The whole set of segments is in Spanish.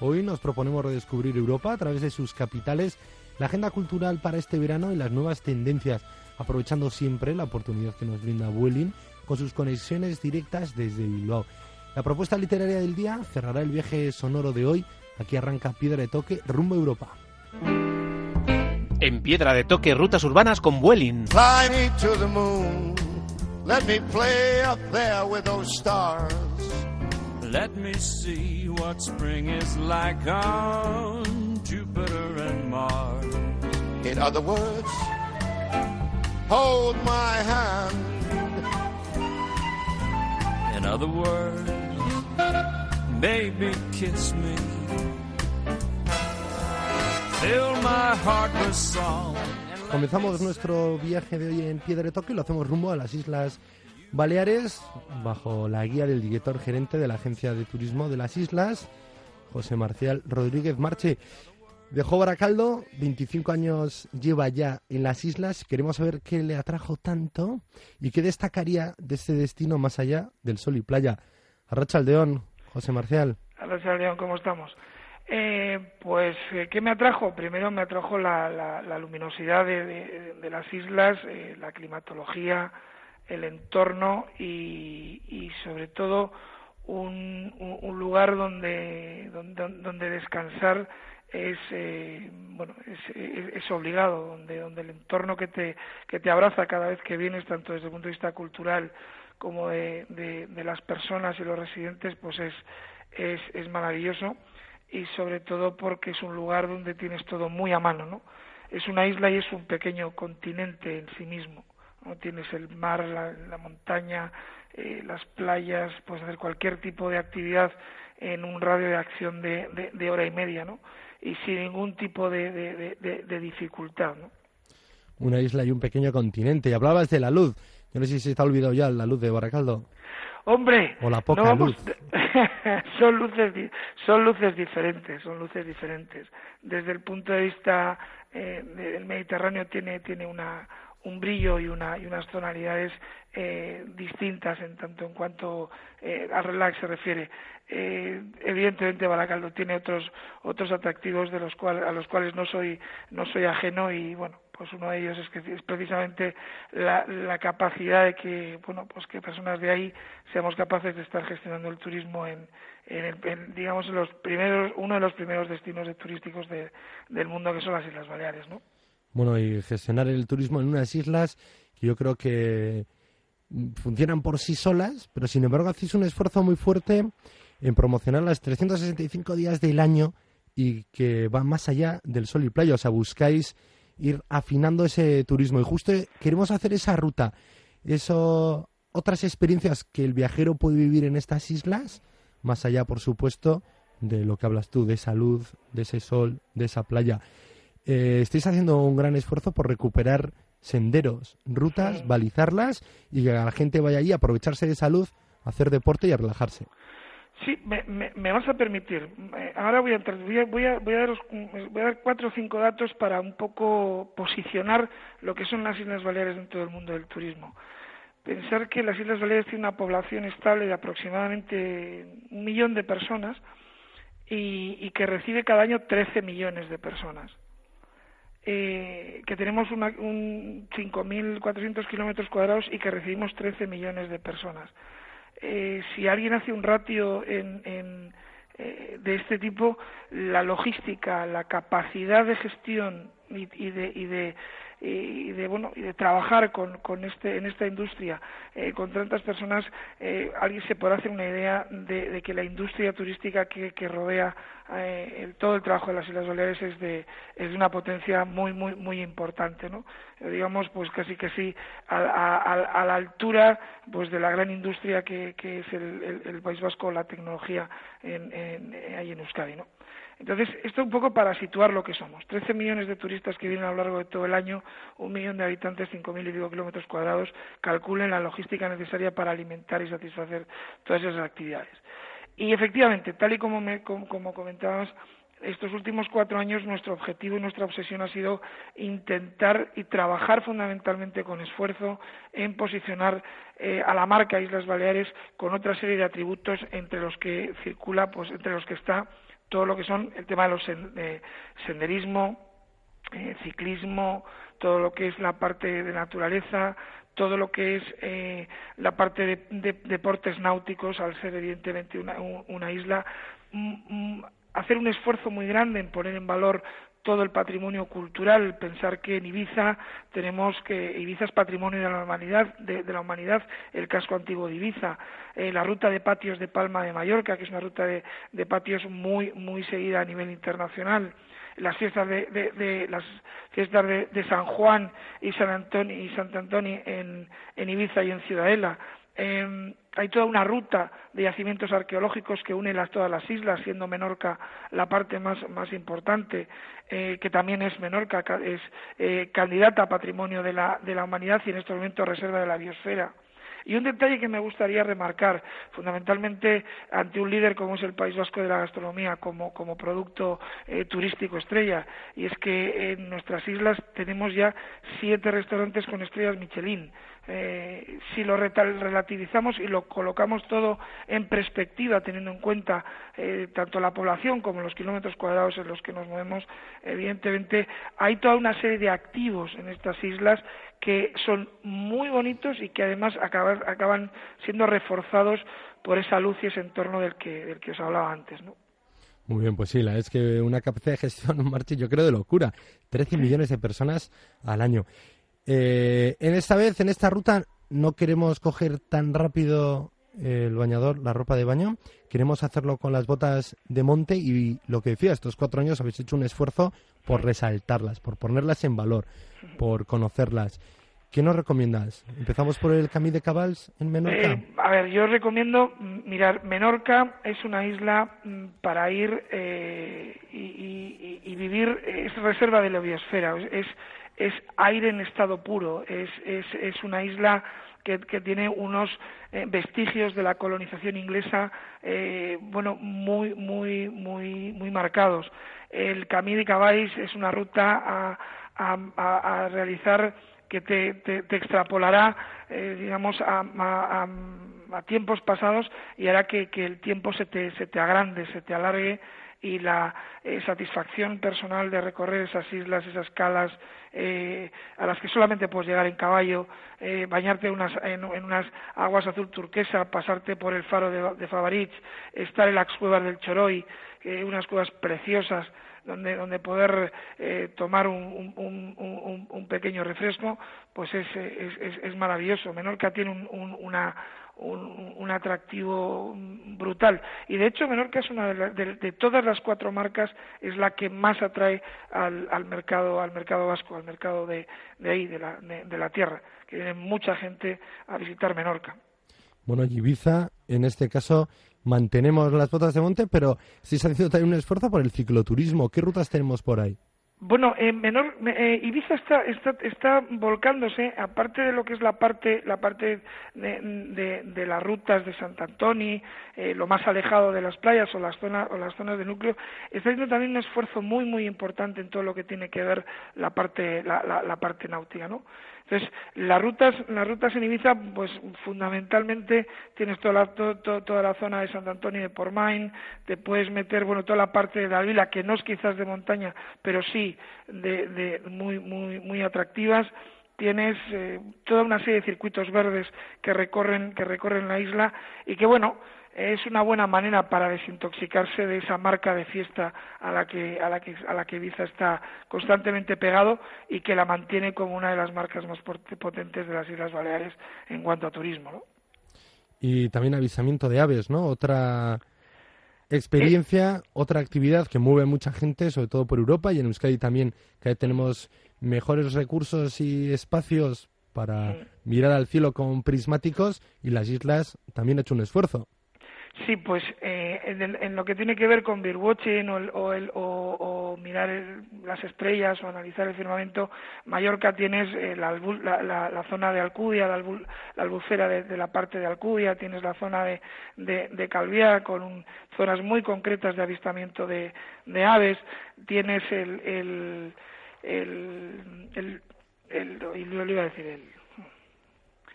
Hoy nos proponemos redescubrir Europa a través de sus capitales, la agenda cultural para este verano y las nuevas tendencias, aprovechando siempre la oportunidad que nos brinda Vueling con sus conexiones directas desde Bilbao. La propuesta literaria del día cerrará el viaje sonoro de hoy. Aquí arranca Piedra de Toque rumbo a Europa. En Piedra de Toque, rutas urbanas con Vueling. Fly me to the moon. Let me play up there with those stars. Let me see what spring is like on Jupiter and Mars. In other words, hold my hand. In other words, baby, kiss me. Fill my heart with song. Comenzamos nuestro viaje de hoy en Piedra de Toque y lo hacemos rumbo a las Islas Baleares bajo la guía del director gerente de la Agencia de Turismo de las Islas, José Marcial Rodríguez Marche. Dejó Baracaldo, 25 años lleva ya en las islas. Queremos saber qué le atrajo tanto y qué destacaría de este destino más allá del sol y playa. Arracha Aldeón, José Marcial. Hola, León, ¿cómo estamos? Eh, pues, eh, ¿qué me atrajo? Primero me atrajo la, la, la luminosidad de, de- de las islas, eh, la climatología, el entorno y, y sobre todo un, un- lugar donde, donde, donde descansar es eh, bueno es, es- es obligado donde donde el entorno que te que te abraza cada vez que vienes tanto desde el punto de vista cultural como de, de, de las personas y los residentes pues es es, es maravilloso y sobre todo porque es un lugar donde tienes todo muy a mano no es una isla y es un pequeño continente en sí mismo no tienes el mar la, la montaña eh, las playas puedes hacer cualquier tipo de actividad en un radio de acción de, de, de hora y media no y sin ningún tipo de, de, dificultad no Una isla y un pequeño continente. Y hablabas de la luz. Yo no sé si se ha olvidado ya la luz de Baracaldo. Hombre, O la poca no vamos- luz. son luces son luces diferentes, son luces diferentes. Desde el punto de vista eh, del Mediterráneo tiene tiene una un brillo y una y unas tonalidades eh, distintas en tanto en cuanto eh, al relax se refiere. Eh, evidentemente Baracaldo tiene otros otros atractivos de los cuales a los cuales no soy no soy ajeno y bueno pues uno de ellos es que es precisamente la, la capacidad de que bueno pues que personas de ahí seamos capaces de estar gestionando el turismo en, en, el- en, digamos en los primeros uno de los primeros destinos de turísticos de- del mundo que son las Islas Baleares no Bueno, y gestionar el turismo en unas islas que yo creo que funcionan por sí solas, pero sin embargo hacéis un esfuerzo muy fuerte en promocionar las 365 días del año y que va más allá del sol y playa. O sea, buscáis ir afinando ese turismo y justo queremos hacer esa ruta, eso, otras experiencias que el viajero puede vivir en estas islas, más allá, por supuesto, de lo que hablas tú, de esa luz, de ese sol, de esa playa. Eh, estáis haciendo un gran esfuerzo por recuperar senderos, rutas, balizarlas y que la gente vaya allí a aprovecharse de a hacer deporte y a relajarse. Sí, me, me, me vas a permitir. Ahora voy a, entrar- voy a, voy a, voy a daros voy a dar cuatro o cinco datos para un poco posicionar lo que son las Islas Baleares dentro del mundo del turismo. Pensar que las Islas Baleares tienen una población estable de aproximadamente un millón de personas y, y que recibe cada año 13 millones de personas. Eh, que tenemos una, un 5.400 kilómetros cuadrados y que recibimos 13 millones de personas. Eh, si alguien hace un ratio en, en, eh, de este tipo, la logística, la capacidad de gestión y, y de, y de y de bueno y de trabajar con, con este en esta industria eh, con tantas personas eh, alguien se puede hacer una idea de, de que la industria turística que, que rodea eh, el, todo el trabajo de las Islas Baleares es de es de una potencia muy muy muy importante no eh, digamos pues casi que sí a, a, a, la altura pues de la gran industria que, que es el, el, el País Vasco la tecnología en, en, ahí en Euskadi no entonces, esto un poco para situar lo que somos. 13 millones de turistas que vienen a lo largo de todo el año, un millón de habitantes, 5.000 y kilómetros cuadrados, calculen la logística necesaria para alimentar y satisfacer todas esas actividades. Y efectivamente, tal y como, me, como, como comentabas, estos últimos cuatro años nuestro objetivo y nuestra obsesión ha sido intentar y trabajar fundamentalmente con esfuerzo en posicionar eh, a la marca Islas Baleares con otra serie de atributos entre los que circula, pues entre los que está todo lo que son el tema de los senderismo, eh, ciclismo, todo lo que es la parte de naturaleza, todo lo que es eh, la parte de, deportes náuticos, al ser evidentemente una, una isla, hacer un esfuerzo muy grande en poner en valor todo el patrimonio cultural, pensar que en Ibiza tenemos que Ibiza es patrimonio de la humanidad, de, la humanidad, el casco antiguo de Ibiza, eh, la ruta de patios de Palma de Mallorca, que es una ruta de, patios muy muy seguida a nivel internacional, las fiestas de, de, las fiestas de, de, San Juan y San Antonio y Sant Antoni en, en Ibiza y en Ciudadela, eh, hay toda una ruta de yacimientos arqueológicos que une las, todas las islas, siendo Menorca la parte más, más importante, eh, que también es Menorca, es eh, candidata a patrimonio de la, de la humanidad y en estos momentos reserva de la biosfera. Y un detalle que me gustaría remarcar, fundamentalmente ante un líder como es el País Vasco de la Gastronomía, como, como producto eh, turístico estrella, y es que en nuestras islas tenemos ya siete restaurantes con estrellas Michelin. Eh, si lo relativizamos y lo colocamos todo en perspectiva, teniendo en cuenta eh, tanto la población como los kilómetros cuadrados en los que nos movemos, evidentemente hay toda una serie de activos en estas islas que son muy bonitos y que además acaban, acaban siendo reforzados por esa luz y ese entorno del que, del que os hablaba antes, ¿no? Muy bien, pues sí, la es que una capacidad de gestión, Marchi, yo creo de locura. 13 millones de personas al año. Eh, en esta vez, en esta ruta, no queremos coger tan rápido el bañador, la ropa de baño. Queremos hacerlo con las botas de monte y lo que decía, estos cuatro años habéis hecho un esfuerzo por resaltarlas, por ponerlas en valor, por conocerlas. ¿Qué nos recomiendas? ¿Empezamos por el Camí de Cabals en Menorca? Eh, a ver, yo recomiendo mirar, Menorca es una isla mm, para ir eh, y, vivir, es reserva de la biosfera, es, es aire en estado puro, es, es, es una isla que, que tiene unos eh, vestigios de la colonización inglesa, eh, bueno, muy, muy, muy, muy marcados. El Camí de Cabáis es una ruta a, a, a realizar que te, te, extrapolará, eh, digamos, a, a, a, tiempos pasados y hará que, el tiempo se te, se te agrande, se te alargue y la eh, satisfacción personal de recorrer esas islas, esas calas eh, a las que solamente puedes llegar en caballo, eh, bañarte unas, en, unas aguas azul turquesa, pasarte por el faro de, de estar en las cuevas del Choroy, eh, unas cuevas preciosas donde, donde poder eh, tomar un, un, pequeño refresco, pues es, es, es, es maravilloso. Menorca tiene un, una, un, un, atractivo brutal. Y de hecho, Menorca es una de, la, de, todas las cuatro marcas es la que más atrae al, al mercado al mercado vasco, al mercado de, de ahí, de la, de, la tierra, que viene mucha gente a visitar Menorca. Bueno, Ibiza, en este caso, mantenemos las botas de monte, pero sí se ha haciendo también un esfuerzo por el cicloturismo. ¿Qué rutas tenemos por ahí? Bueno, en menor, eh, Ibiza está, está, está volcándose, aparte de lo que es la parte, la parte de, de, de las rutas de Sant Antoni, eh, lo más alejado de las playas o las zonas o las zonas de núcleo, está haciendo también un esfuerzo muy muy importante en todo lo que tiene que ver la parte la, la, la parte náutica, ¿no? Entonces, las rutas, las rutas en Ibiza, pues fundamentalmente tienes toda la, to, to, toda la zona de Sant Antonio de Portmain, te puedes meter, bueno, toda la parte de la vila, que no es quizás de montaña, pero sí de, de muy muy muy atractivas tienes eh, toda una serie de circuitos verdes que recorren que recorren la isla y que bueno es una buena manera para desintoxicarse de esa marca de fiesta a la que a la que a la que Ibiza está constantemente pegado y que la mantiene como una de las marcas más potentes de las Islas Baleares en cuanto a turismo, ¿no? Y también avisamiento de aves, ¿no? Otra experiencia, otra actividad que mueve mucha gente, sobre todo por Europa y en Euskadi también, que tenemos mejores recursos y espacios para mirar al cielo con prismáticos y las islas también han hecho un esfuerzo. Sí, pues eh, en, lo que tiene que ver con birdwatching o, el, o, mirar las estrellas o analizar el firmamento, Mallorca tienes eh, la, la, zona de Alcudia, la, albufera de, la parte de Alcudia, tienes la zona de, de, Calviá con zonas muy concretas de avistamiento de, aves, tienes el, el, el, el, el, el iba a decir el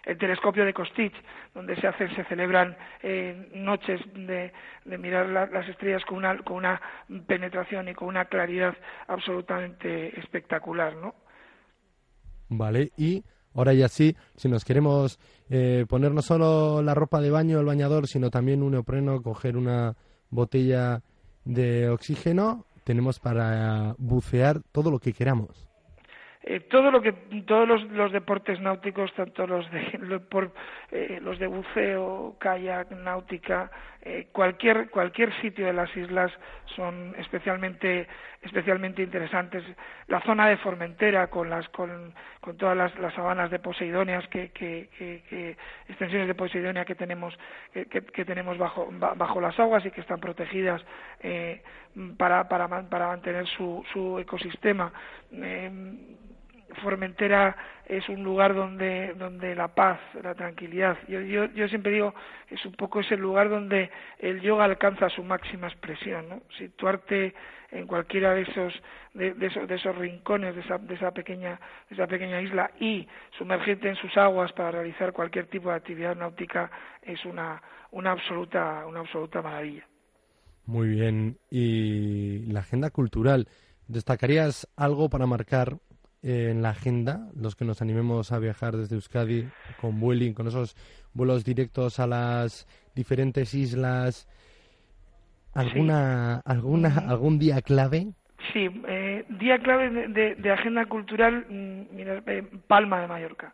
el telescopio de Kostich, donde se hacen, se celebran eh, noches de, mirar las estrellas con una, con una penetración y con una claridad absolutamente espectacular, ¿no? Vale, y ahora ya sí, si nos queremos eh, poner no solo la ropa de baño, el bañador, sino también un neopreno, coger una botella de oxígeno, tenemos para bucear todo lo que queramos. Eh, todo lo que todos los, deportes náuticos tanto los de por, eh, los de buceo kayak náutica eh, cualquier cualquier sitio de las islas son especialmente especialmente interesantes. La zona de Formentera con las con, con todas las, sabanas de Poseidonias que, que, que, extensiones de Poseidonia que tenemos que, tenemos bajo bajo las aguas y que están protegidas para para para mantener su su ecosistema Formentera es un lugar donde, donde la paz, la tranquilidad, yo, yo, yo siempre digo, es un poco ese lugar donde el yoga alcanza su máxima expresión, ¿no? Situarte en cualquiera de esos, de, esos, de esos rincones de esa, de esa pequeña, de esa pequeña isla y sumergirte en sus aguas para realizar cualquier tipo de actividad náutica es una, una absoluta, una absoluta maravilla. Muy bien. Y la agenda cultural, ¿destacarías algo para marcar en la agenda, los que nos animemos a viajar desde Euskadi con Vueling, con esos vuelos directos a las diferentes islas. ¿Alguna, alguna. ¿Algún día clave? Sí, eh, día clave de, agenda cultural, mm, mira, eh, Palma de Mallorca.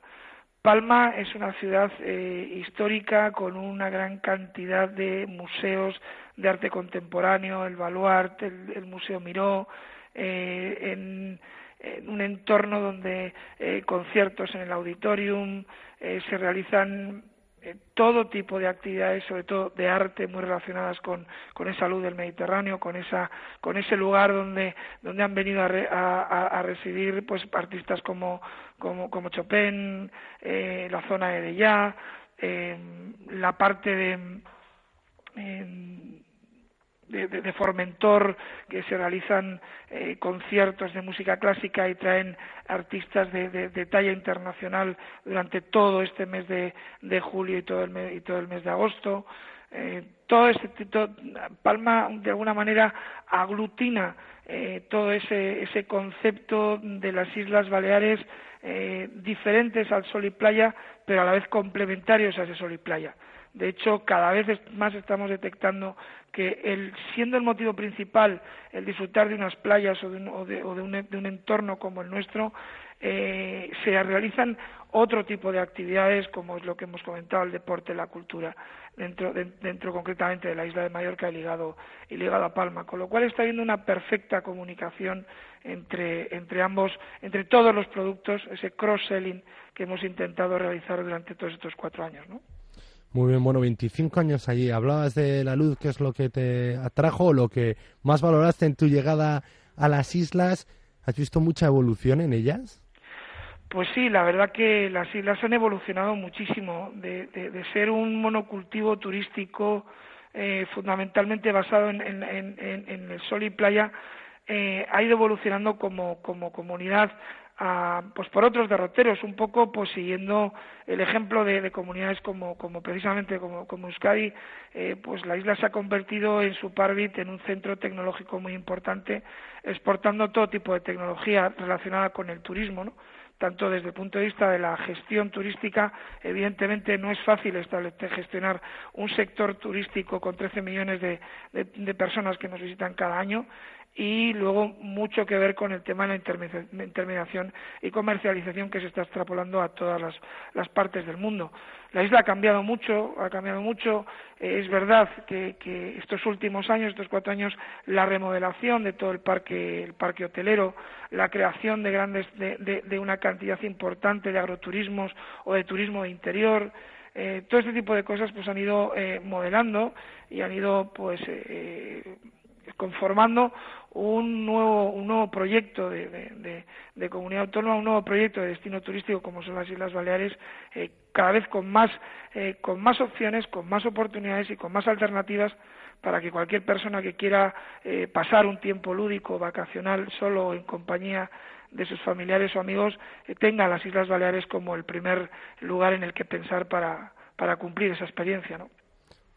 Palma es una ciudad eh, histórica con una gran cantidad de museos de arte contemporáneo, el Baluarte, el, el Museo Miró, en en un entorno donde eh, conciertos en el auditorium, eh, se realizan eh, todo tipo de actividades, sobre todo de arte, muy relacionadas con, con esa luz del Mediterráneo, con esa, con ese lugar donde, donde han venido a, a, a residir pues artistas como, como, como Chopin, la zona de Dellá, la parte de de, Formentor, que se realizan eh, conciertos de música clásica y traen artistas de, talla internacional durante todo este mes de, julio y todo el mes, y todo el mes de agosto. Eh, todo este Palma de alguna manera aglutina eh, todo ese, ese concepto de las Islas Baleares diferentes al sol y playa, pero a la vez complementarios a ese sol y playa. De hecho, cada vez más estamos detectando que el, siendo el motivo principal el disfrutar de unas playas o de un, o de, un, entorno como el nuestro, eh, se realizan otro tipo de actividades como es lo que hemos comentado, el deporte, la cultura, dentro, dentro concretamente de la isla de Mallorca y ligado, y ligado a Palma, con lo cual está habiendo una perfecta comunicación entre, entre ambos, entre todos los productos, ese cross-selling que hemos intentado realizar durante todos estos cuatro años. ¿no? Muy bien, bueno, 25 años allí. Hablabas de la luz, ¿qué es lo que te atrajo lo que más valoraste en tu llegada a las islas? ¿Has visto mucha evolución en ellas? Pues sí, la verdad que las islas han evolucionado muchísimo. De, ser un monocultivo turístico eh, fundamentalmente basado en, el sol y playa, eh, ha ido evolucionando como, como comunidad pues por otros derroteros, un poco pues siguiendo el ejemplo de, comunidades como, como precisamente como, Euskadi, eh, pues la isla se ha convertido en su Parvit en un centro tecnológico muy importante, exportando todo tipo de tecnología relacionada con el turismo, ¿no? tanto desde el punto de vista de la gestión turística, evidentemente no es fácil establecer, gestionar un sector turístico con 13 millones de, personas que nos visitan cada año y luego mucho que ver con el tema de la intermediación y comercialización que se está extrapolando a todas las, partes del mundo. La isla ha cambiado mucho, ha cambiado mucho. Eh, es verdad que, estos últimos años, estos cuatro años, la remodelación de todo el parque, el parque hotelero, la creación de grandes, de, una cantidad importante de agroturismos o de turismo de interior, eh, todo este tipo de cosas pues han ido eh, modelando y han ido pues conformando un nuevo, un nuevo proyecto de, de, comunidad autónoma, un nuevo proyecto de destino turístico como son las Islas Baleares, eh, cada vez con más, eh, con más opciones, con más oportunidades y con más alternativas para que cualquier persona que quiera eh, pasar un tiempo lúdico, vacacional, solo o en compañía de sus familiares o amigos, tenga las Islas Baleares como el primer lugar en el que pensar para, para cumplir esa experiencia. ¿no?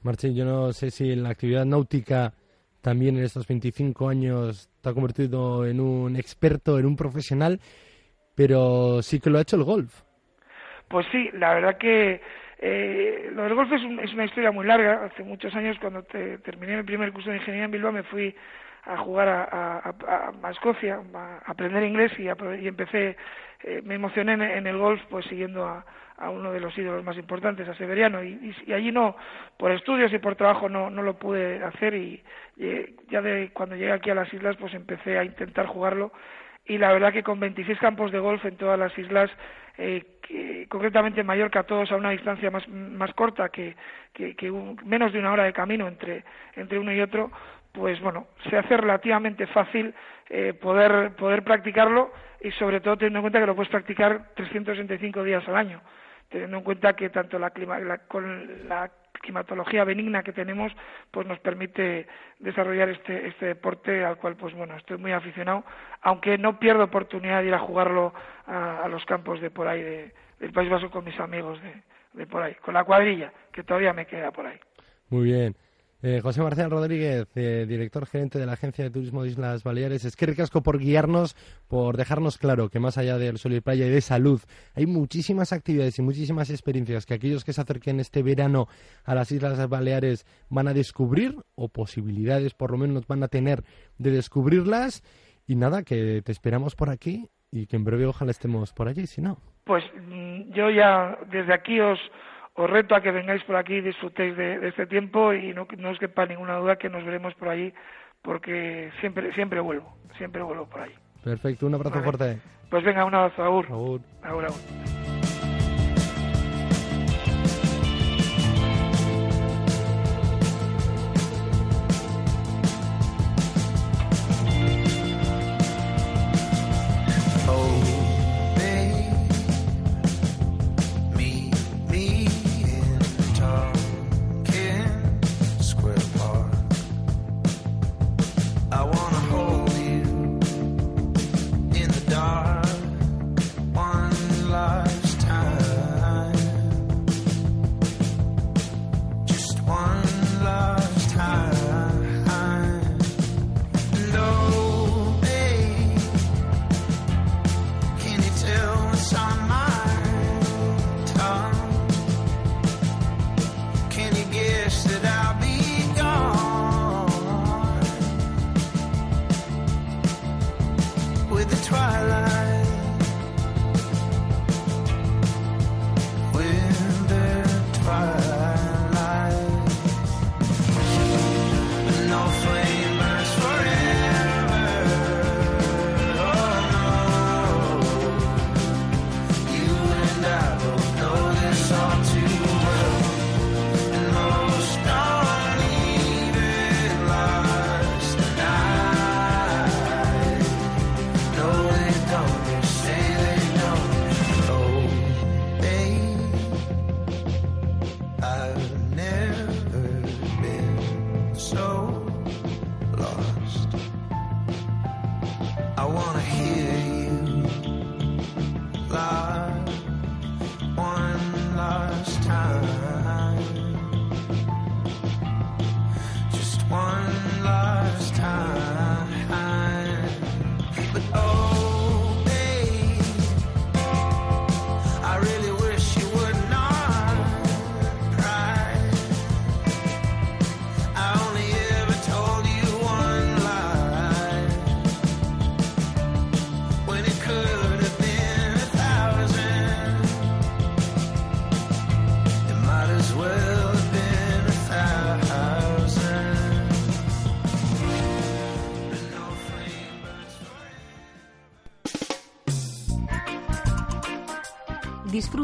Martín, yo no sé si en la actividad náutica también en estos 25 años te ha convertido en un experto, en un profesional, pero sí que lo ha hecho el golf. Pues sí, la verdad que eh, lo del golf es, una historia muy larga. Hace muchos años, cuando terminé mi primer curso de ingeniería en Bilbao, me fui a jugar a, a, Escocia, a aprender inglés y, y empecé, eh, me emocioné en, el golf, pues siguiendo a, a uno de los ídolos más importantes, a Severiano, y, allí no, por estudios y por trabajo no, lo pude hacer y, ya de cuando llegué aquí a las islas pues empecé a intentar jugarlo. Y la verdad que con 26 campos de golf en todas las islas, eh, concretamente en Mallorca, todos a una distancia más, más corta que, que, menos de una hora de camino entre, entre uno y otro, pues bueno, se hace relativamente fácil eh, poder, poder practicarlo y sobre todo teniendo en cuenta que lo puedes practicar 365 días al año teniendo en cuenta que tanto la, con la climatología benigna que tenemos pues nos permite desarrollar este este deporte al cual pues bueno estoy muy aficionado aunque no pierdo oportunidad de ir a jugarlo a, los campos de por ahí del País Vasco con mis amigos de, de por ahí con la cuadrilla que todavía me queda por ahí. Muy bien eh, José Marcial Rodríguez, eh, director gerente de la Agencia de Turismo de Islas Baleares. Es que ricasco por guiarnos, por dejarnos claro que más allá del sol y playa y de salud, hay muchísimas actividades y muchísimas experiencias que aquellos que se acerquen este verano a las Islas Baleares van a descubrir, o posibilidades por lo menos van a tener de descubrirlas. Y nada, que te esperamos por aquí y que en breve ojalá estemos por allí, si no. Pues mm, yo ya desde aquí os os reto a que vengáis por aquí y disfrutéis de, este tiempo y no, no os quepa ninguna duda que nos veremos por allí porque siempre siempre vuelvo, siempre vuelvo por allí. Perfecto, un abrazo fuerte. Pues venga, un abrazo, Agur. Agur. Agur, agur.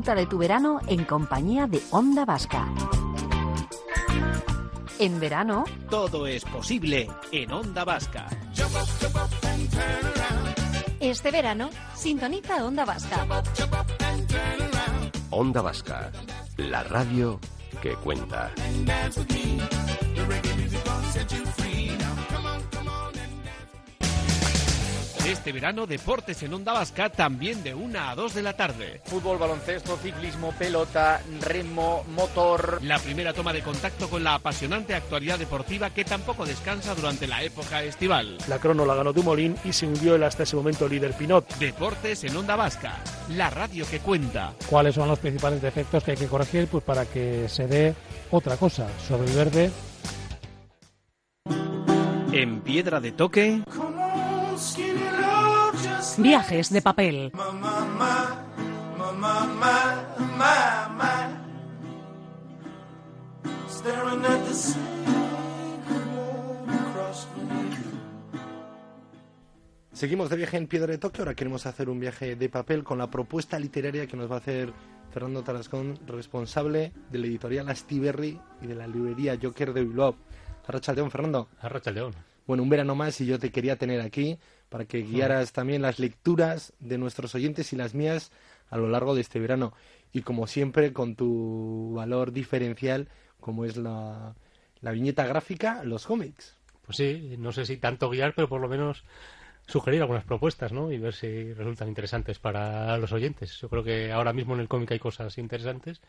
Disfruta de tu verano en compañía de Onda Vasca. En verano, Todo es posible en Onda Vasca. Este verano, sintoniza Onda Vasca. Onda Vasca, la radio que cuenta. Este verano, deportes en Onda Vasca también de 1 a 2 de la tarde. Fútbol, baloncesto, ciclismo, pelota, remo, motor. La primera toma de contacto con la apasionante actualidad deportiva que tampoco descansa durante la época estival. La crono la ganó Dumolín y se hundió el hasta ese momento líder Pinot. Deportes en Onda Vasca, la radio que cuenta. ¿Cuáles son los principales defectos que hay que corregir pues para que se dé otra cosa sobre el verde? En Piedra de Toque, viajes de papel. Seguimos de viaje en Piedra de Toque, ahora queremos hacer un viaje de papel con la propuesta literaria que nos va a hacer Fernando Tarascón, responsable de la editorial Astiberri y de la librería Joker de Bilbao. Arrachaldeón, Fernando. Arrachaldeón. Bueno, un verano más y yo te quería tener aquí para que guiaras también las lecturas de nuestros oyentes y las mías a lo largo de este verano. Y como siempre, con tu valor diferencial, como es la, la viñeta gráfica, los cómics. Pues sí, no sé si tanto guiar, pero por lo menos sugerir algunas propuestas, ¿no? Y ver si resultan interesantes para los oyentes. Yo creo que ahora mismo en el cómic hay cosas interesantes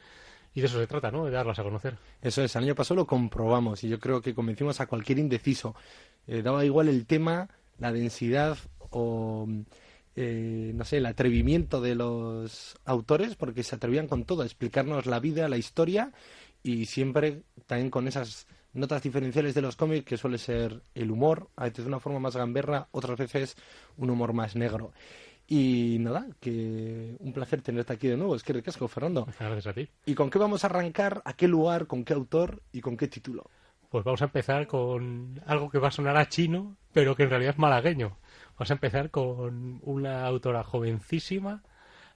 y de eso se trata, ¿no? De darlas a conocer. Eso es, el año pasado lo comprobamos y yo creo que convencimos a cualquier indeciso. Eh, daba igual el tema, la densidad o, eh, no sé, el atrevimiento de los autores porque se atrevían con todo, a explicarnos la vida, la historia y siempre también con esas notas diferenciales de los cómics que suele ser el humor, a veces de una forma más gamberra, otras veces un humor más negro. Y nada, que un placer tenerte aquí de nuevo. Es que ricasco, Fernando. Gracias a ti. ¿Y con qué vamos a arrancar? ¿A qué lugar? ¿Con qué autor? ¿Y con qué título? Pues vamos a empezar con algo que va a sonar a chino, pero que en realidad es malagueño. Vamos a empezar con una autora jovencísima,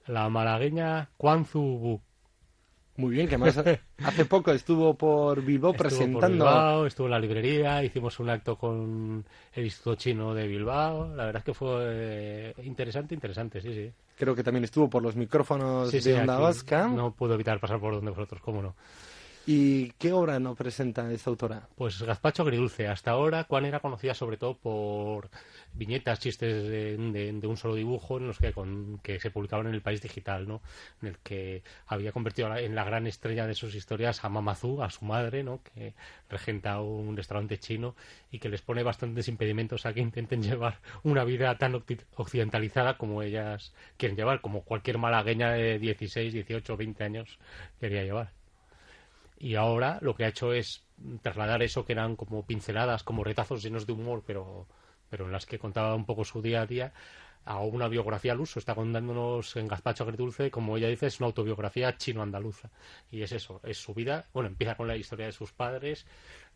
la malagueña Quan Zu Bu. Muy bien, que además hace poco estuvo por Bilbao Estuvo presentando. por Bilbao, estuvo en la librería, hicimos un acto con el Instituto Chino de Bilbao. La verdad es que fue eh, interesante, interesante, sí, sí. Creo que también estuvo por los micrófonos Sí, sí, de Onda Vasca. No puedo evitar pasar por donde vosotros, cómo no. ¿Y qué obra nos presenta esta autora? Pues Gazpacho Agridulce. Hasta ahora, Juan era conocida sobre todo por viñetas, chistes de, un solo dibujo en los que, con- que se publicaban en el país digital, ¿no? En el que había convertido en la gran estrella de sus historias a Mamazú, a su madre, ¿no? Que regenta un restaurante chino y que les pone bastantes impedimentos a que intenten llevar una vida tan occidentalizada como ellas quieren llevar, como cualquier malagueña de 16, 18, 20 años quería llevar. Y ahora lo que ha hecho es trasladar eso que eran como pinceladas, como retazos llenos de humor, pero, pero en las que contaba un poco su día a día, a una biografía al uso. Está contándonos en Gazpacho Agridulce, como ella dice, es una autobiografía chino-andaluza. Y es eso, es su vida. Bueno, empieza con la historia de sus padres.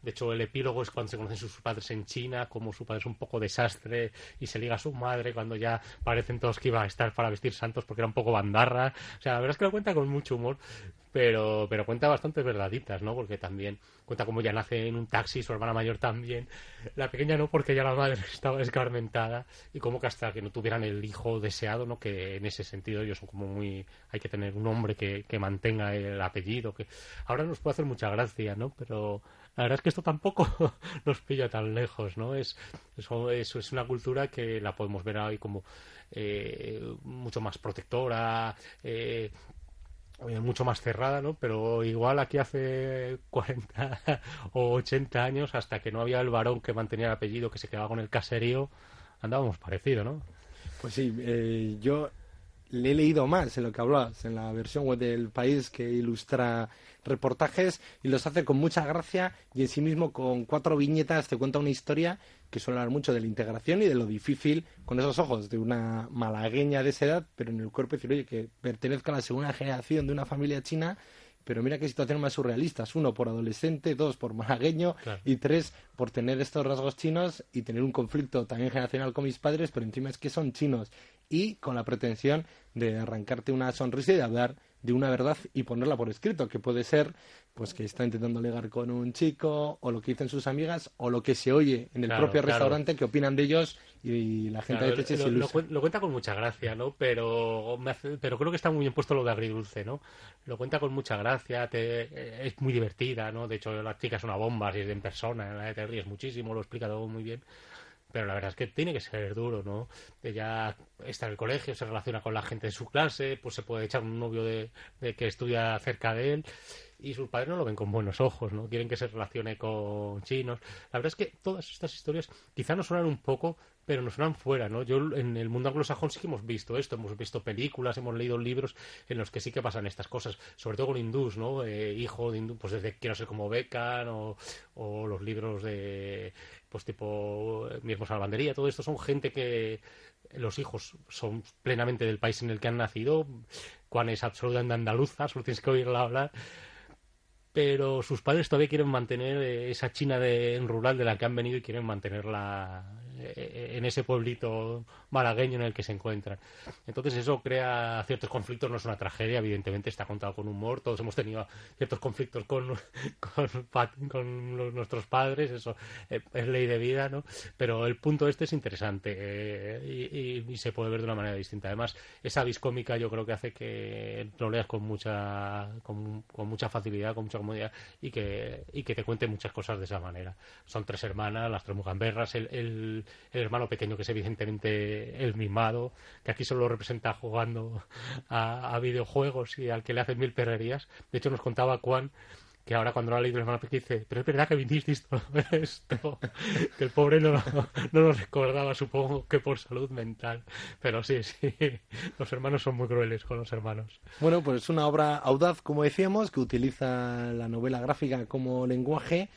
De hecho, el epílogo es cuando se conocen sus padres en China, como su padre es un poco desastre y se liga a su madre cuando ya parecen todos que iba a estar para vestir santos porque era un poco bandarra. O sea, la verdad es que lo cuenta con mucho humor, pero, pero cuenta bastantes verdaditas, ¿no? Porque también cuenta cómo ya nace en un taxi, su hermana mayor también. La pequeña no, porque ya la madre estaba escarmentada y como que hasta que no tuvieran el hijo deseado, ¿no? Que en ese sentido ellos son como muy... Hay que tener un hombre que, que mantenga el apellido, que ahora nos puede hacer mucha gracia, ¿no? Pero la verdad es que esto tampoco nos pilla tan lejos, ¿no? Es, eso, es una cultura que la podemos ver ahí como eh, mucho más protectora, eh, mucho más cerrada, ¿no? Pero igual aquí hace 40 o 80 años, hasta que no había el varón que mantenía el apellido, que se quedaba con el caserío, andábamos parecido, ¿no? Pues sí, eh, yo le he leído más en lo que hablabas, en la versión web del país que ilustra reportajes y los hace con mucha gracia y en sí mismo con cuatro viñetas te cuenta una historia que suele hablar mucho de la integración y de lo difícil con esos ojos de una malagueña de esa edad, pero en el cuerpo decir, oye, que pertenezca a la segunda generación de una familia china pero mira qué situaciones más surrealistas. Uno, por adolescente, dos, por malagueño y tres, por tener estos rasgos chinos y tener un conflicto también generacional con mis padres, pero encima es que son chinos y con la pretensión de arrancarte una sonrisa y de hablar de una verdad y ponerla por escrito, que puede ser pues que está intentando ligar con un chico, o lo que dicen sus amigas, o lo que se oye en el Claro, propio claro. restaurante que opinan de ellos y la gente Claro, a veces se lo, lo cuenta con mucha gracia, ¿no? Pero, me hace- pero creo que está muy bien puesto lo de agridulce, ¿no? Lo cuenta con mucha gracia, te- eh, es muy divertida, ¿no? De hecho, la chica es una bomba, si es en persona, te ríes muchísimo, lo explica todo muy bien. Pero la verdad es que tiene que ser duro, ¿no? Ella está en el colegio, se relaciona con la gente de su clase, pues se puede echar un novio de, de que estudia cerca de él y sus padres no lo ven con buenos ojos, ¿no? Quieren que se relacione con chinos. La verdad es que todas estas historias quizá nos suenan un poco, pero nos suenan fuera, ¿no? Yo en el mundo anglosajón sí que hemos visto esto, hemos visto películas, hemos leído libros en los que sí que pasan estas cosas, sobre todo con hindús, ¿no? Eh, hijo de hindú, pues desde Quiero ser como Beckham o, o los libros de, pues tipo eh, Mi hermosa lavandería, todo esto son gente que los hijos son plenamente del país en el que han nacido, Juan es absolutamente andaluza, solo tienes que oírla hablar, pero sus padres todavía quieren mantener eh, esa China de, rural de la que han venido y quieren mantenerla eh, en ese pueblito malagueño en el que se encuentran. Entonces eso crea ciertos conflictos, no es una tragedia, evidentemente está contado con humor, todos hemos tenido ciertos conflictos con, con, con los- nuestros padres, eso eh, es ley de vida, ¿no? Pero el punto este es interesante eh, y, y- y se puede ver de una manera distinta. Además, esa vis cómica yo creo que hace que lo leas con mucha, con, con mucha facilidad, con mucha comodidad y que, y que te cuente muchas cosas de esa manera. Son tres hermanas, las tres mugamberras, el, el, el hermano pequeño que es evidentemente el mimado, que aquí solo lo representa jugando a, a videojuegos y al que le hacen mil perrerías. De hecho, nos contaba Juan que ahora cuando lo ha leído el hermano dice, pero es verdad que vinisteis todo esto, que el pobre no, no lo recordaba, supongo que por salud mental, pero sí, sí, los hermanos son muy crueles con los hermanos. Bueno, pues es una obra audaz, como decíamos, que utiliza la novela gráfica como lenguaje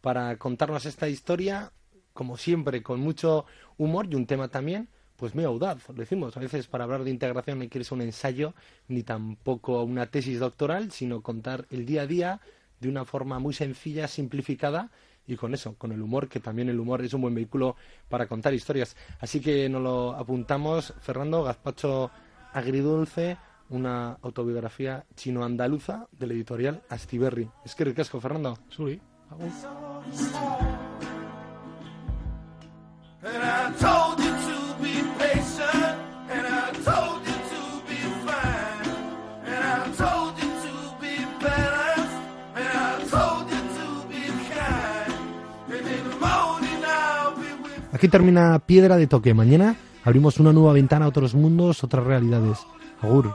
para contarnos esta historia, como siempre, con mucho humor y un tema también, pues muy audaz. Lo decimos, a veces para hablar de integración no hay un ensayo ni tampoco una tesis doctoral, sino contar el día a día de una forma muy sencilla, simplificada y con eso, con el humor, que también el humor es un buen vehículo para contar historias. Así que nos lo apuntamos, Fernando, Gazpacho Agridulce, una autobiografía chino-andaluza de la editorial Astiberri. Es que ricasco, Fernando. Sí. Aquí termina Piedra de Toque. Mañana abrimos una nueva ventana a otros mundos, otras realidades. Agur.